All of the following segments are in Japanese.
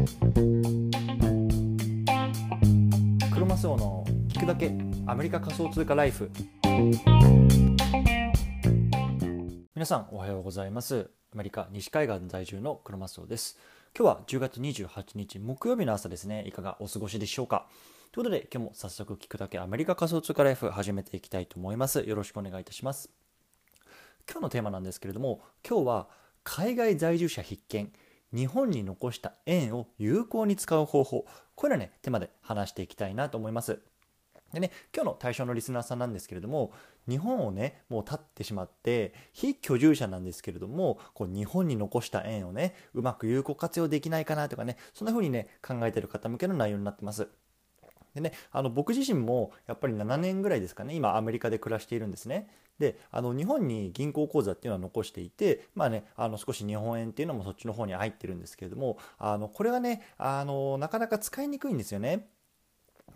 クロマスオの聞くだけアメリカ仮想通貨ライフ。皆さんおはようございます。アメリカ西海岸在住のクロマスオです。今日は10月28日木曜日の朝ですね。いかがお過ごしでしょうか。ということで今日も早速聞くだけアメリカ仮想通貨ライフ始めていきたいと思います。よろしくお願いいたします。今日のテーマなんですけれども今日は海外在住者必見。日本に残した円を有効に使う方法。これらね手まで話していきたいなと思います。でね今日の対象のリスナーさんなんですけれども日本をねもう立ってしまって非居住者なんですけれどもこう日本に残した円をねうまく有効活用できないかなとかねそんな風にね考えてる方向けの内容になってます。でね、あの僕自身もやっぱり7年ぐらいですかね今アメリカで暮らしているんですね。であの日本に銀行口座っていうのは残していて、まあね、あの少し日本円っていうのもそっちの方に入ってるんですけれどもあのこれがねあのなかなか使いにくいんですよね。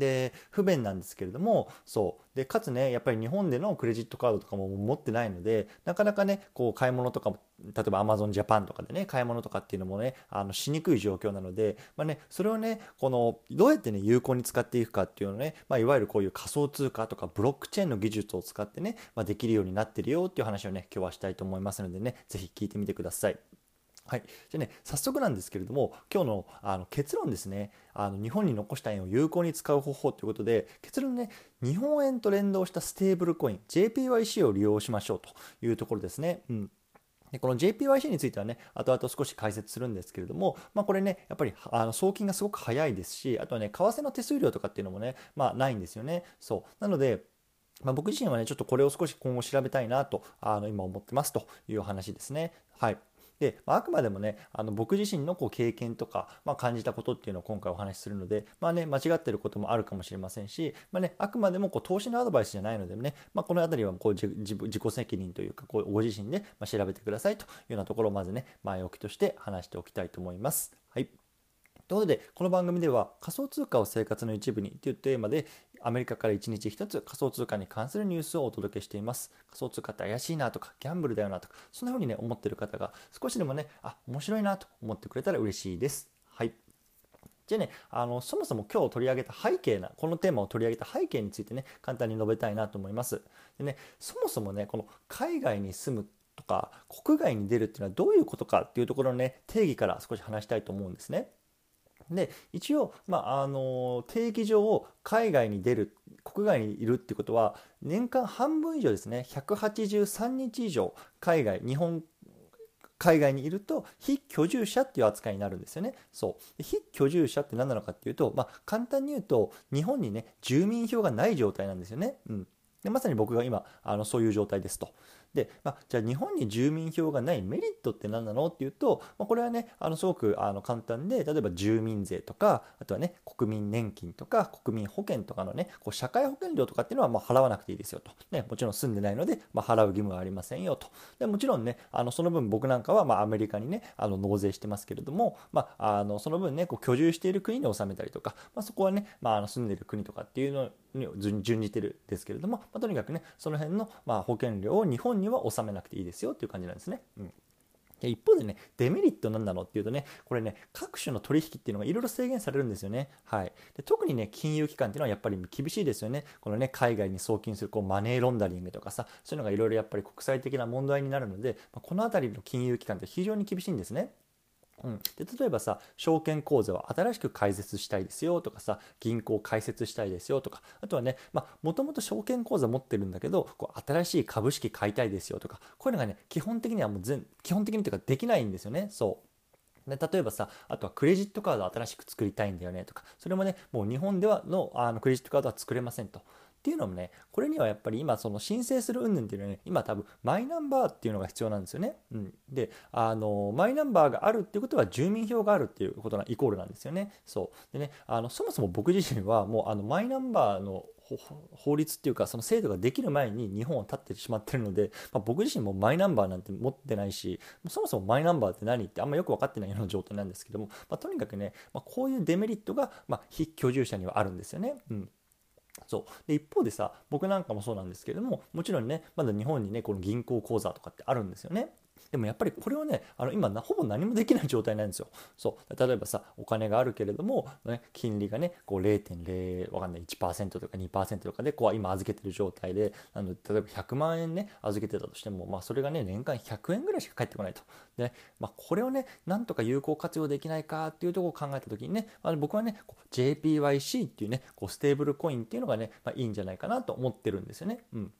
で不便なんですけれどもそうでかつねやっぱり日本でのクレジットカードとかも持ってないのでなかなかねこう買い物とかも例えばアマゾンジャパンとかでね買い物とかっていうのもねあのしにくい状況なので、まあね、それをねこのどうやってね有効に使っていくかっていうのね、まあ、いわゆるこういう仮想通貨とかブロックチェーンの技術を使ってね、まあ、できるようになってるよっていう話をね今日はしたいと思いますのでね是非聞いてみてください。はい、じゃあね早速なんですけれども今日のあの結論ですねあの日本に残した円を有効に使う方法ということで結論ね日本円と連動したステーブルコイン JPYC を利用しましょうというところですね。うんでこの JPYC についてはね、後々少し解説するんですけれども、まあ、これね、やっぱりあの送金がすごく早いですし、あとはね、為替の手数料とかっていうのもね、まあ、ないんですよね。そう。なので、まあ、僕自身はね、ちょっとこれを少し今後調べたいなと、あの今思ってますという話ですね。はい。で、まあ、あくまでもねあの僕自身のこう経験とか、まあ、感じたことっていうのを今回お話しするので、まあね、間違ってることもあるかもしれませんし、まあね、あくまでもこう投資のアドバイスじゃないのでね、まあ、この辺りはこう自自己責任というかこうご自身で調べてくださいというようなところをまずね前置きとして話しておきたいと思います。はいということで、この番組では仮想通貨を生活の一部にというテーマで、アメリカから1日1つ仮想通貨に関するニュースをお届けしています。仮想通貨って怪しいなとか、ギャンブルだよなとか、そんな風にね、思ってる方が少しでもね、あ、面白いなと思ってくれたら嬉しいです。はい。じゃあね、あのそもそも今日取り上げた背景な、このテーマを取り上げた背景についてね、簡単に述べたいなと思います。でね、そもそもね、この海外に住むとか、国外に出るっていうのはどういうことかっていうところのね、定義から少し話したいと思うんですね。で一応、まあ、あの定義上海外に出る国外にいるっていうことは年間半分以上ですね183日以上海外日本海外にいると非居住者っていう扱いになるんですよね。そう非居住者って何なのかっていうと、まあ、簡単に言うと日本にね住民票がない状態なんですよね。うん、でまさに僕が今あのそういう状態ですと。で、まあ、じゃあ日本に住民票がないメリットって何なのっていうと、まあ、これはねあのすごくあの簡単で例えば住民税とかあとはね国民年金とか国民保険とかのねこう社会保険料とかっていうのはまあ払わなくていいですよと、ね、もちろん住んでないので、まあ、払う義務はありませんよと。でもちろんねあのその分僕なんかはまあアメリカにねあの納税してますけれども、まあ、あのその分ねこう居住している国に納めたりとか、まあ、そこはね、まあ、あの住んでいる国とかっていうのに準じてるですけれども、まあ、とにかくねその辺のま保険料を日本には納めなくていいですよっていう感じなんですね。うん一方でね、デメリットなんだろうっていうとね、これね、各種の取引っていうのがいろいろ制限されるんですよね。はい。で特にね、金融機関っていうのはやっぱり厳しいですよね。このね、海外に送金するこうマネーロンダリングとかさ、そういうのがいろいろやっぱり国際的な問題になるので、まこの辺りの金融機関って非常に厳しいんですね。うん、で例えばさ証券口座を新しく開設したいですよとかさ銀行開設したいですよとかあとはねもともと証券口座持ってるんだけどこう新しい株式買いたいですよとかこういうのがね基本的にはもう全基本的にというかできないんですよね。そう。で例えばさあとはクレジットカード新しく作りたいんだよねとかそれもねもう日本ではのあのクレジットカードは作れませんと。っていうのもね、これにはやっぱり今その申請する云々っていうのはね、今多分マイナンバーっていうのが必要なんですよね。うん、で、あの、マイナンバーがあるっていうことは住民票があるっていうことなイコールなんですよね。そう。でね、あの、そもそも僕自身はもうあのマイナンバーの法律っていうかその制度ができる前に日本は立ってしまってるので、まあ、僕自身もマイナンバーなんて持ってないしそもそもマイナンバーって何ってあんまよく分かってないような状態なんですけども、まあ、とにかくね、まあ、こういうデメリットが、ま非居住者にはあるんですよね。うんそうで一方でさ僕なんかもそうなんですけれどももちろんねまだ日本にねこの銀行口座とかってあるんですよね。でもやっぱりこれはねあの今ほぼ何もできない状態なんですよ。そう例えばさお金があるけれども、ね、金利がねこう0.0わかんない1%とか2%とかでこう今預けてる状態でなの例えば100万円ね預けてたとしても、まあ、それがね年間100円ぐらいしか返ってこないと。で、まあ、これをねなんとか有効活用できないかっていうとこを考えた時にね、まあ、僕はね JPYC っていうねこうステーブルコインっていうのがね、まあ、いいんじゃないかなと思ってるんですよね。うん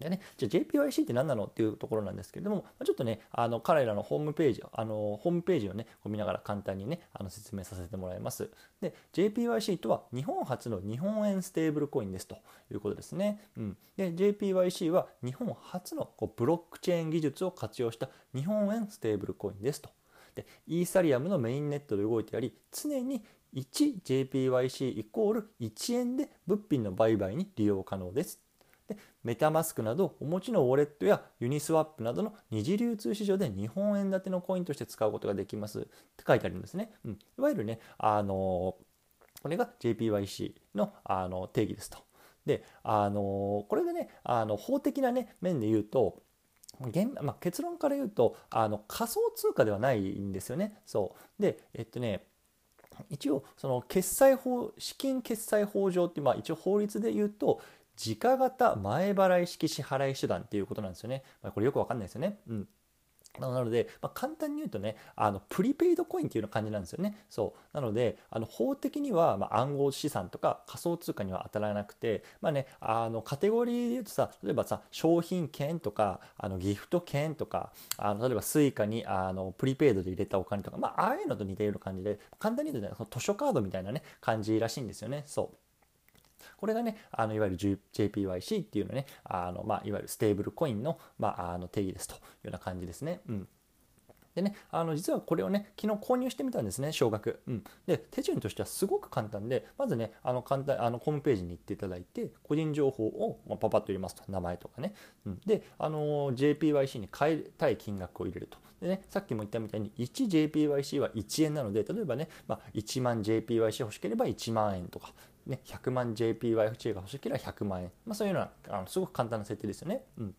でね、じゃあ JPYC って何なの？っていうところなんですけれども、ちょっとね、あの彼らのホームページ、あのホームページをね、見ながら簡単にね、あの説明させてもらいます。で、JPYC とは日本初の日本円ステーブルコインですということですね。うん、で、JPYC は日本初のこうブロックチェーン技術を活用した日本円ステーブルコインですと。で、イーサリアムのメインネットで動いてあり、常に 1JPYC イコール1円で物品の売買に利用可能ですでメタマスクなどお持ちのウォレットやユニスワップなどの二次流通市場で日本円建てのコインとして使うことができますって書いてあるんですね。うん、いわゆるね、あのこれが JPYC のあの定義ですと。で、あのこれがね、あの法的な、ね、面で言うと、まあ、結論から言うとあの仮想通貨ではないんですよね。そうで、えっとね、一応その決済法資金決済法上って、まあ、一応法律で言うと時価型前払い式支払い手段っていうことなんですよね。まあ、これよくわかんないですよね。うん。なので、まあ、簡単に言うとね、あのプリペイドコインっていうような感じなんですよね。そう。なので、あの法的には、まあ、暗号資産とか仮想通貨には当たらなくて、まあね、あのカテゴリーで言うとさ、例えばさ、商品券とか、あのギフト券とか、あの例えば Suica にあのプリペイドで入れたお金とか、まあ、ああいうのと似ている感じで、簡単に言うとね、その図書カードみたいなね、感じらしいんですよね。そう。これがね、あのいわゆる JPYC っていうのね、あのまあ、いわゆるステーブルコインの,、まあ、あの定義ですというような感じですね。うんでね、あの実はこれをね、昨日購入してみたんですね、少額。うん、で、手順としてはすごく簡単で、まずね、あの簡単あのホームページに行っていただいて、個人情報を、まあ、パパッと入れますと、名前とかね。うん、で、あの JPYC に変えたい金額を入れると。でね、さっきも言ったみたいに 1JPYC は1円なので、例えばね、まあ、1万 JPYC 欲しければ1万円とか、ね、100万 JPYFC が欲しければ100万円、まあ、そういうようなあのすごく簡単な設定ですよね。うん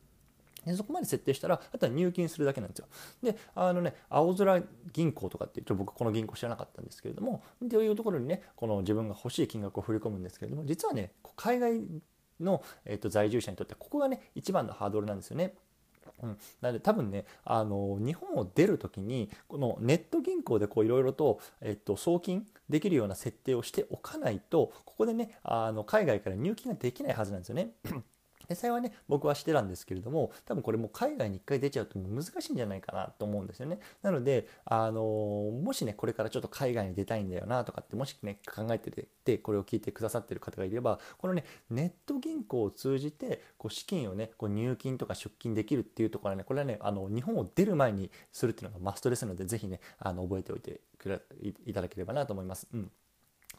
でそこまで設定したらあとは入金するだけなんですよ。であのね青空銀行とかってちょ僕この銀行知らなかったんですけれどもというところにねこの自分が欲しい金額を振り込むんですけれども実はね海外の、えー、と在住者にとってここがね一番のハードルなんですよね。うん、なので多分ねあの日本を出る時にこのネット銀行でいろいろと、えっと、送金できるような設定をしておかないとここでねあの海外から入金ができないはずなんですよね。幸いね僕はしてたんですけれども多分これもう海外に1回出ちゃうと難しいんじゃないかなと思うんですよねなのであのもしねこれからちょっと海外に出たいんだよなとかってもしね考えててこれを聞いてくださってる方がいればこのねネット銀行を通じてこう資金をねこう入金とか出金できるっていうところはねこれはねあの日本を出る前にするっていうのがマストですので是非ねあの覚えておいていただければなと思います。うん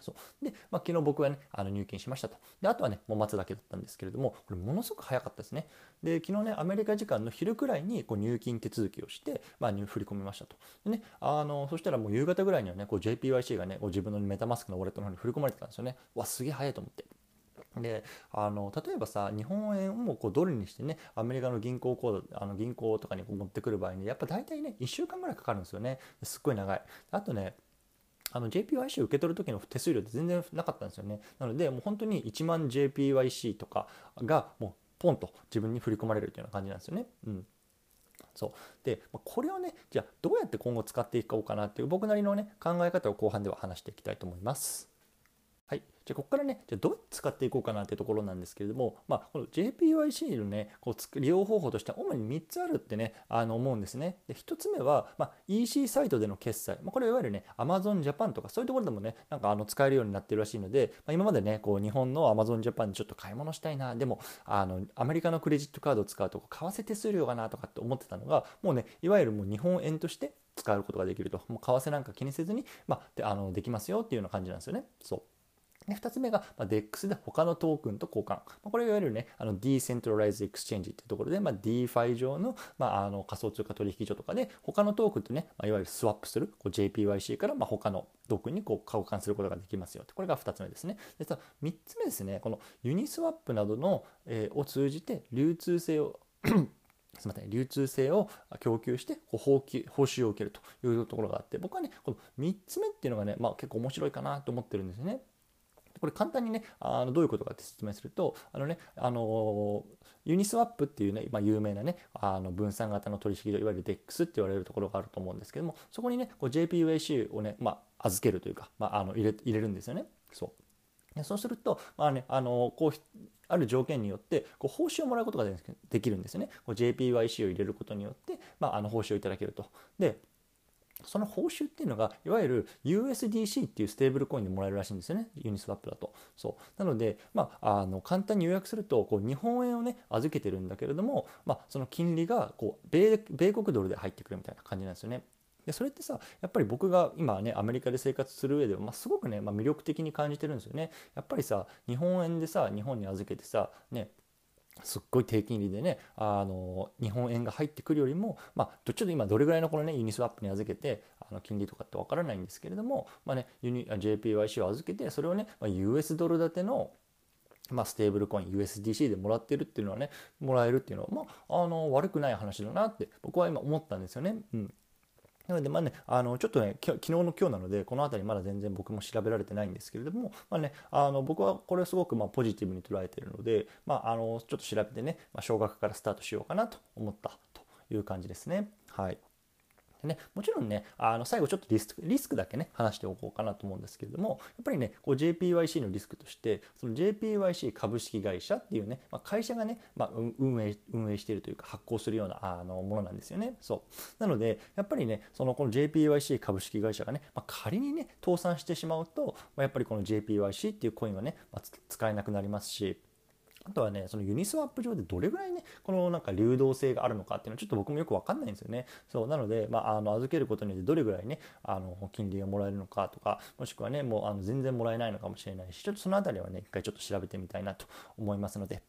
そう。で、まあ、昨日僕はねあの入金しましたと。であとはねもう待つだけだったんですけれどもこれものすごく早かったですね。で昨日ねアメリカ時間の昼くらいにこう入金手続きをして、まあ、振り込みましたと。で、ね、あのそしたらもう夕方ぐらいにはねこう JPYC がねこう自分のメタマスクのウォレットの方に振り込まれてたんですよね。わすげえ早いと思って。であの例えばさ日本円をこうドルにしてねアメリカの銀行口座あの銀行とかにこう持ってくる場合にやっぱ大体ね1週間ぐらいかかるんですよね。すっごい長い。あとねあの JPYC を受け取る時の手数料って全然なかったんですよね。なので、もう本当に1万 JPYC とかがもうポンと自分に振り込まれるというような感じなんですよね。うん。そうでこれをねじゃあどうやって今後使っていこうかなっていう僕なりのね考え方を後半では話していきたいと思います。じゃあここからねじゃあどう使っていこうかなってところなんですけれども、まあ、この JPYC のねこう利用方法としては主に3つあるってねあの思うんですね。で1つ目は、まあ、EC サイトでの決済、まあ、これいわゆるね Amazon Japan とかそういうところでもねなんかあの使えるようになってるらしいので、まあ、今までねこう日本の Amazon Japan でちょっと買い物したいなでもあのアメリカのクレジットカードを使うと為替手数料がなとかって思ってたのがもうねいわゆるもう日本円として使うことができるともう為替なんか気にせずに、まあ、であのできますよっていうような感じなんですよね。そうで2つ目が、ま、DEX で他のトークンと交換。ま、これいわゆるね、あの Decentralized Exchange っていうところで、まあ、DeFi 上の,、まあ、あの仮想通貨取引所とかで他のトークンとね、まあ、いわゆるスワップする JPYC からまあ他のトークンにこう交換することができますよこれが2つ目ですね。で3つ目ですね、このユニスワップなどの、えー、を通じて流通性をすみません流通性を供給して報報酬を受けるというところがあって僕はねこの3つ目っていうのがね、まあ、結構面白いかなと思ってるんですね。これ簡単にねあのどういうことかって説明するとあのねあのユニスワップっていうね、まあ、有名なねあの分散型の取引所いわゆる DEX って言われるところがあると思うんですけどもそこにねこう JPUAC をね、まあ、預けるというか、まあ、あの入れ入れるんですよね。そうそうすると、まあね、あのこうある条件によってこう報酬をもらうことができるんですよね。こう JPYC を入れることによって、まあ、あの報酬をいただけると。でその報酬っていうのがいわゆる USDC っていうステーブルコインでもらえるらしいんですよね。ユニスワップだと。そう。なので、まあ、あの簡単に予約するとこう日本円をね預けてるんだけれども、まあ、その金利がこう米米国ドルで入ってくるみたいな感じなんですよね。でそれってさやっぱり僕が今ねアメリカで生活する上では、まあ、すごくね、まあ、魅力的に感じてるんですよね。やっぱりさ日本円でさ日本に預けてさねすっごい低金利でねあの日本円が入ってくるよりも、まあ、ちょっと今どれぐらいのこのねユニスワップに預けてあの金利とかってわからないんですけれども、まあね、JPYC を預けてそれをね、まあ、US ドル建てのまあ、ステーブルコイン USDC でもらってるっていうのはねもらえるっていうのは、まあ、あの悪くない話だなって僕は今思ったんですよね。うんなので、まあね、あのちょっとね、昨日の今日なので、この辺りまだ全然僕も調べられてないんですけれども、まあね、あの僕はこれすごくまポジティブに捉えているので、まあ、あのちょっと調べてね、まあ、少額からスタートしようかなと思ったという感じですね。はい。でね、もちろんね、あの最後ちょっとリスクリスクだけね、話しておこうかなと思うんですけれども、やっぱりね、JPYC のリスクとして、その JPYC 株式会社っていうね、まあ、会社がね、まあ、運営運営しているというか発行するようなあのものなんですよね。そう。なので、やっぱりね、そのこの JPYC 株式会社がね、まあ、仮にね、倒産してしまうと、ま、やっぱりこの JPYC っていうコインはね、ま、使えなくなりますし、あとはね、そのユニスワップ上でどれぐらいね、このなんか流動性があるのかっていうのはちょっと僕もよくわかんないんですよね。そう、なので、まあ、あの、預けることによってどれぐらいね、あの、金利がもらえるのかとか、もしくはね、もうあの全然もらえないのかもしれないし、ちょっとそのあたりはね、一回ちょっと調べてみたいなと思いますので、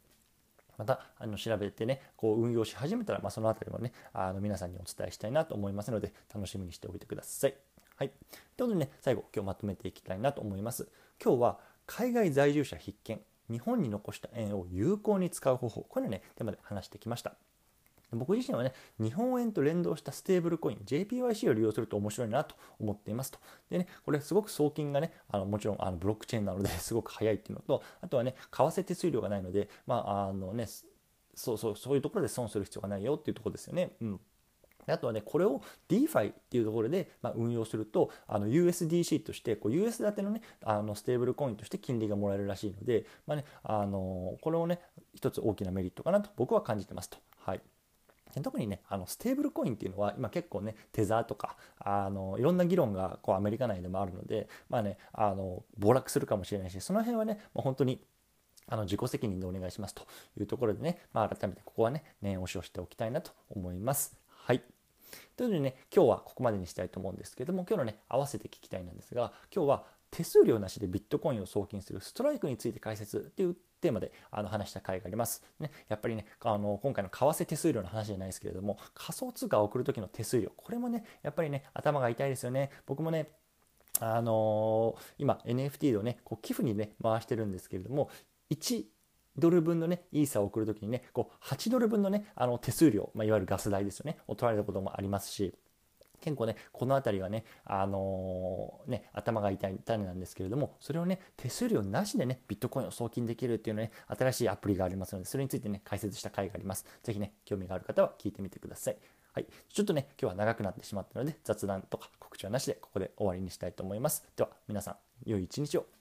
またあの調べてねこう運用し始めたら、まあ、その辺りもねあの皆さんにお伝えしたいなと思いますので楽しみにしておいてください。はい、ということでね最後今日まとめていきたいなと思います。今日は海外在住者必見日本に残した円を有効に使う方法。これねテーマで話してきました。僕自身はね日本円と連動したステーブルコイン JPYC を利用すると面白いなと思っていますと。でねこれすごく送金がねあのもちろんあのブロックチェーンなので すごく早いっていうのとあとはね為替手数料がないのでまああのねそうそうそういうところで損する必要がないよっていうところですよね。うん。あとはね、これを DeFi っていうところで、ま、運用すると、あの USDC として、こう US 建てのね、あのステーブルコインとして金利がもらえるらしいので、まあね、あのこれをね、一つ大きなメリットかなと僕は感じてますと。はい。特にねあのステーブルコインっていうのは今結構ねテザーとかあのいろんな議論がこうアメリカ内でもあるのでまあねあの暴落するかもしれないしその辺はね、まあ、本当にあの自己責任でお願いしますというところでね、まあ、改めてここはね念押しをしておきたいなと思います。ということでね今日はここまでにしたいと思うんですけども今日のね合わせて聞きたいなんですが今日は手数料なしでビットコインを送金するストライクについて解説っていうテーマであの話した回があります。ね、やっぱりね、あの今回の為替手数料の話じゃないですけれども、仮想通貨を送る時の手数料、これもね、やっぱりね、頭が痛いですよね。僕もね、あのー、今 NFT をね、こう寄付にね、回してるんですけれども、1ドル分のね、イーサを送るときにね、こう8ドル分のね、あの手数料、まあ、いわゆるガス代ですよね、を取られたこともありますし、結構ね、この辺りはね、あのー、ね、頭が痛い種なんですけれども、それをね、手数料なしでね、ビットコインを送金できるっていうのね、新しいアプリがありますので、それについてね、解説した回があります。ぜひね、興味がある方は聞いてみてください。はい。ちょっとね、今日は長くなってしまったので、雑談とか告知はなしで、ここで終わりにしたいと思います。では、皆さん、良い一日を。